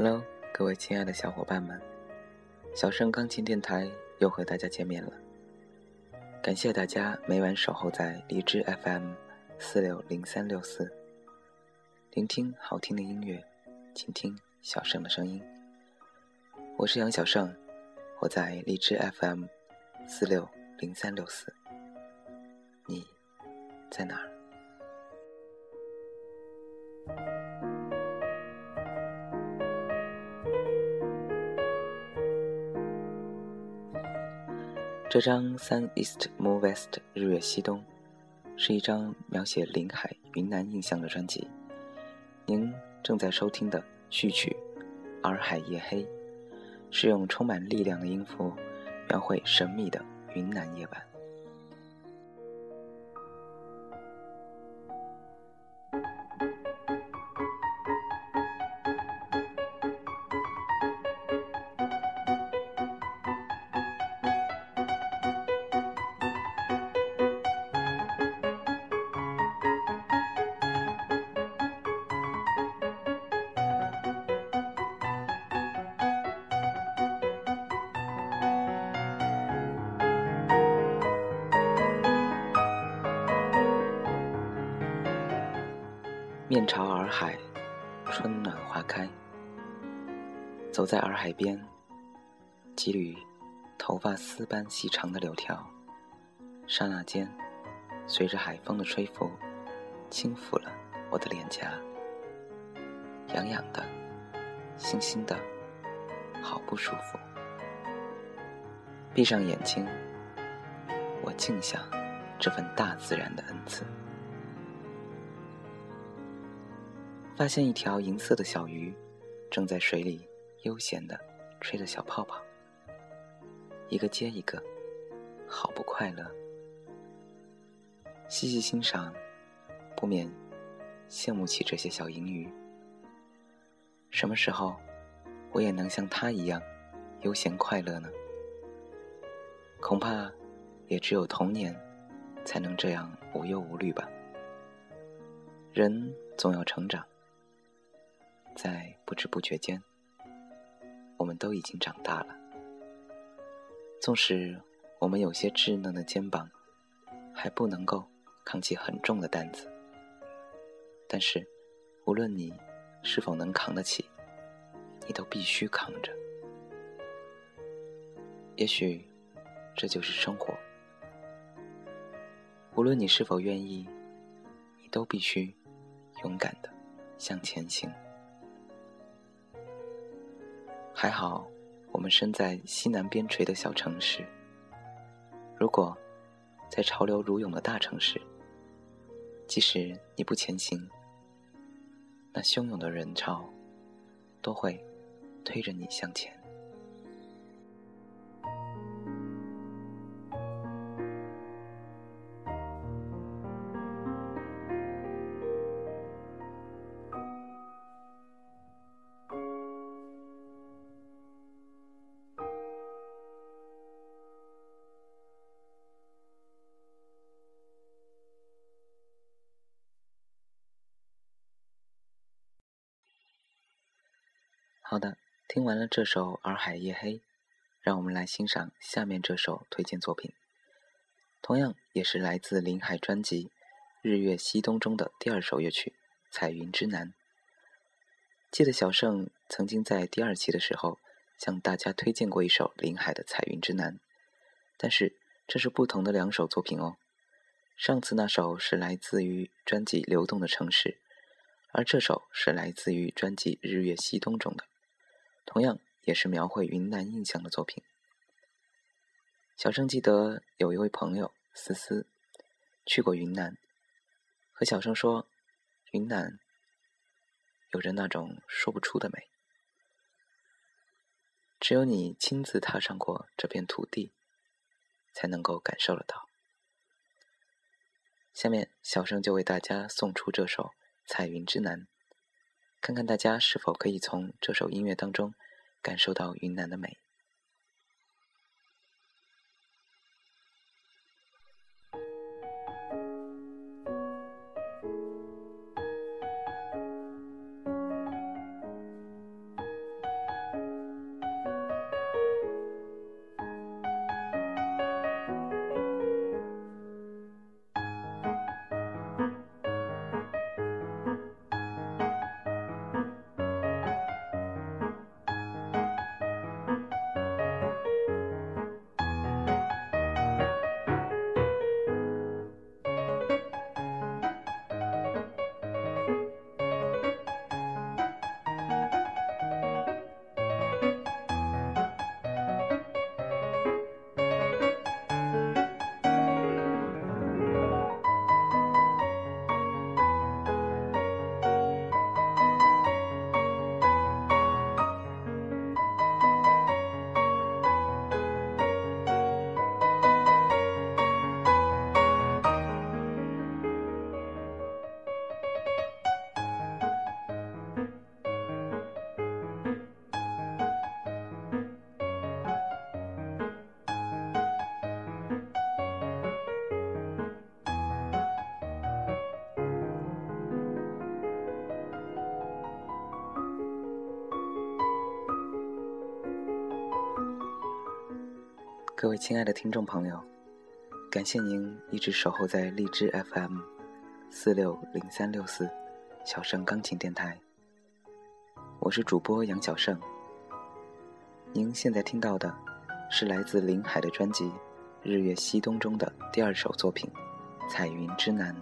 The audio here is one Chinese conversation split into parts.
Hello，各位亲爱的小伙伴们，小盛钢琴电台又和大家见面了。感谢大家每晚守候在荔枝 FM 四六零三六四，聆听好听的音乐，倾听小盛的声音。我是杨小盛，我在荔枝 FM 四六零三六四，你在哪儿？这张《Sun East Moon West》日月西东，是一张描写临海云南印象的专辑。您正在收听的序曲《洱海夜黑》，是用充满力量的音符，描绘神秘的云南夜晚。面朝洱海，春暖花开。走在洱海边，几缕头发丝般细长的柳条，刹那间，随着海风的吹拂，轻抚了我的脸颊，痒痒的，腥腥的，好不舒服。闭上眼睛，我静享这份大自然的恩赐。发现一条银色的小鱼，正在水里悠闲地吹着小泡泡，一个接一个，好不快乐。细细欣赏，不免羡慕起这些小银鱼。什么时候，我也能像它一样悠闲快乐呢？恐怕，也只有童年，才能这样无忧无虑吧。人总要成长。在不知不觉间，我们都已经长大了。纵使我们有些稚嫩的肩膀，还不能够扛起很重的担子，但是，无论你是否能扛得起，你都必须扛着。也许，这就是生活。无论你是否愿意，你都必须勇敢的向前行。还好，我们身在西南边陲的小城市。如果在潮流如涌的大城市，即使你不前行，那汹涌的人潮都会推着你向前。好的，听完了这首《洱海夜黑》，让我们来欣赏下面这首推荐作品。同样也是来自林海专辑《日月西东》中的第二首乐曲《彩云之南》。记得小盛曾经在第二期的时候向大家推荐过一首林海的《彩云之南》，但是这是不同的两首作品哦。上次那首是来自于专辑《流动的城市》，而这首是来自于专辑《日月西东》中的。同样也是描绘云南印象的作品。小生记得有一位朋友思思，去过云南，和小生说，云南有着那种说不出的美，只有你亲自踏上过这片土地，才能够感受得到。下面小生就为大家送出这首《彩云之南》。看看大家是否可以从这首音乐当中感受到云南的美。各位亲爱的听众朋友，感谢您一直守候在荔枝 FM 四六零三六四小盛钢琴电台。我是主播杨小盛。您现在听到的是来自林海的专辑《日月西东》中的第二首作品《彩云之南》。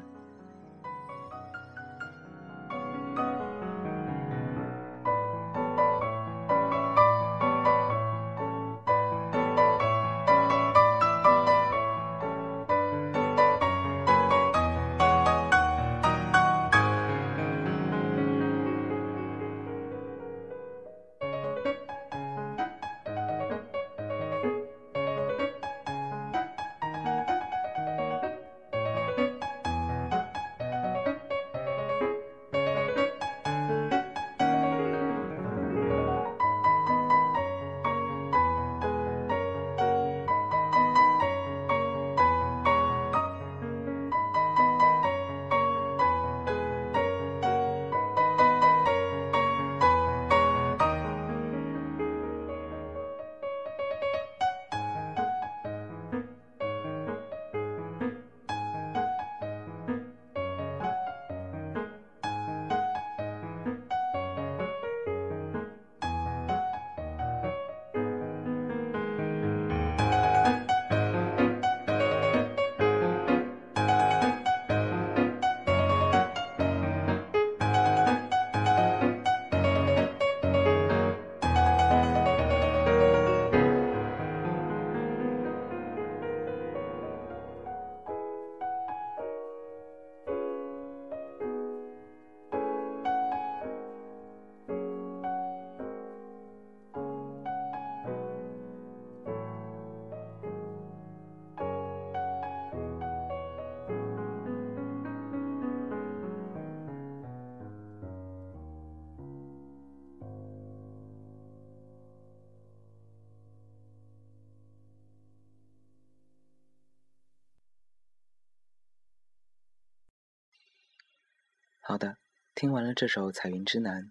好的，听完了这首《彩云之南》，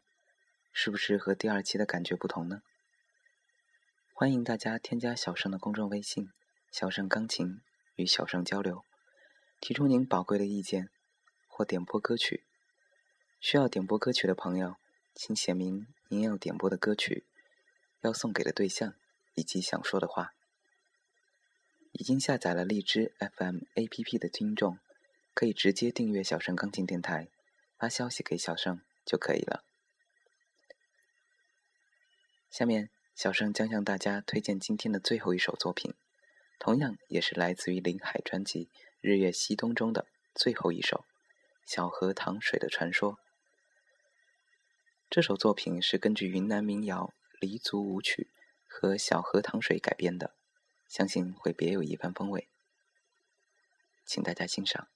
是不是和第二期的感觉不同呢？欢迎大家添加小盛的公众微信“小盛钢琴”与小盛交流，提出您宝贵的意见或点播歌曲。需要点播歌曲的朋友，请写明您要点播的歌曲、要送给的对象以及想说的话。已经下载了荔枝 FM APP 的听众，可以直接订阅小盛钢琴电台。发消息给小盛就可以了。下面，小盛将向大家推荐今天的最后一首作品，同样也是来自于林海专辑《日月西东》中的最后一首《小河淌水的传说》。这首作品是根据云南民谣《黎族舞曲》和《小河淌水》改编的，相信会别有一番风味，请大家欣赏。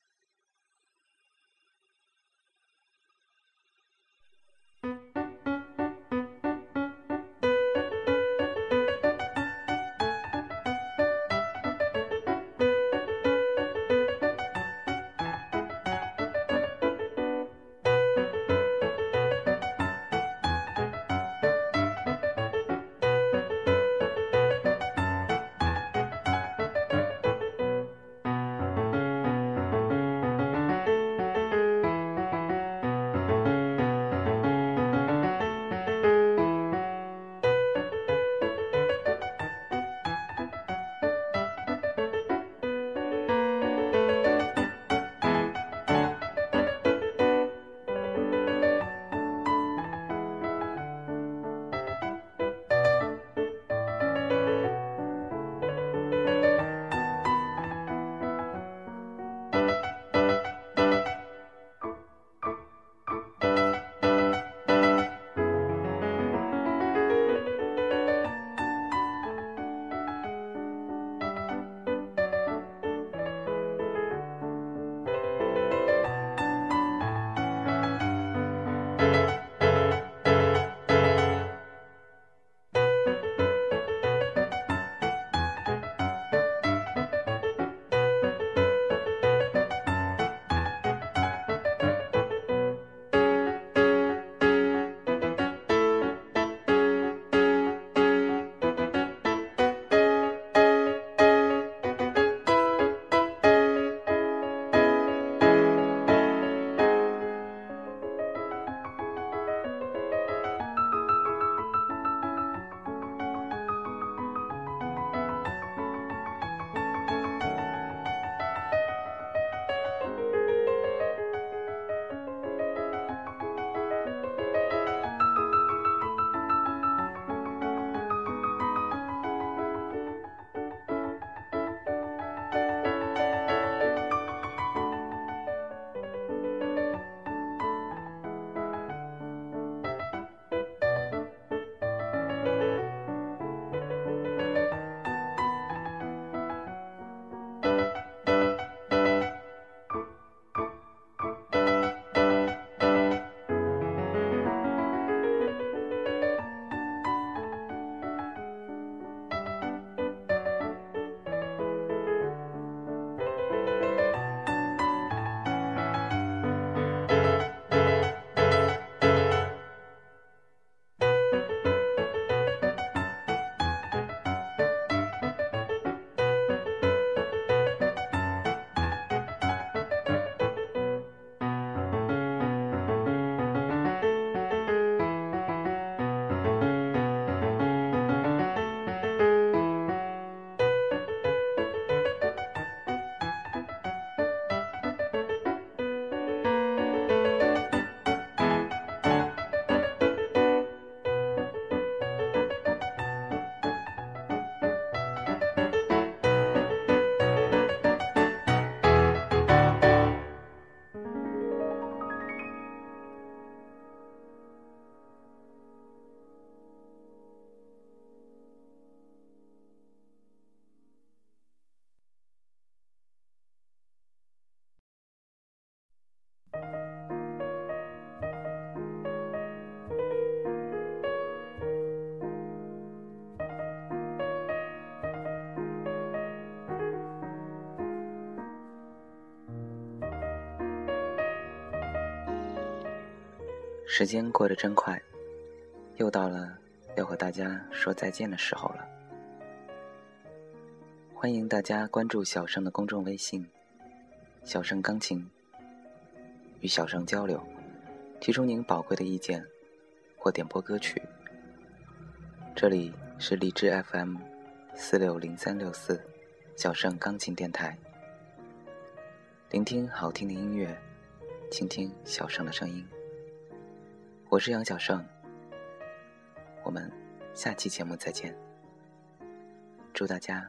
时间过得真快，又到了要和大家说再见的时候了。欢迎大家关注小盛的公众微信“小盛钢琴”，与小盛交流，提出您宝贵的意见或点播歌曲。这里是荔枝 FM 四六零三六四小盛钢琴电台，聆听好听的音乐，倾听小盛的声音。我是杨小胜，我们下期节目再见。祝大家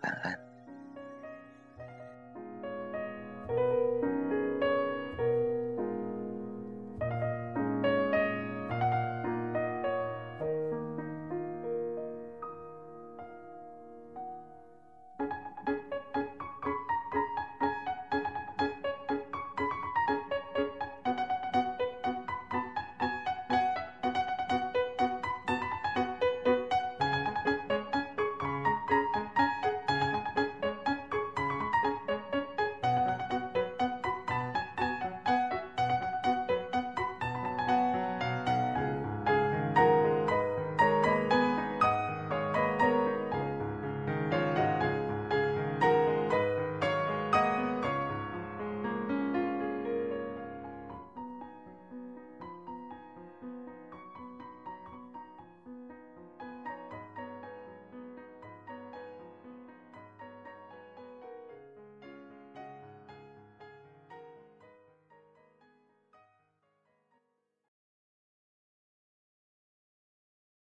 晚安。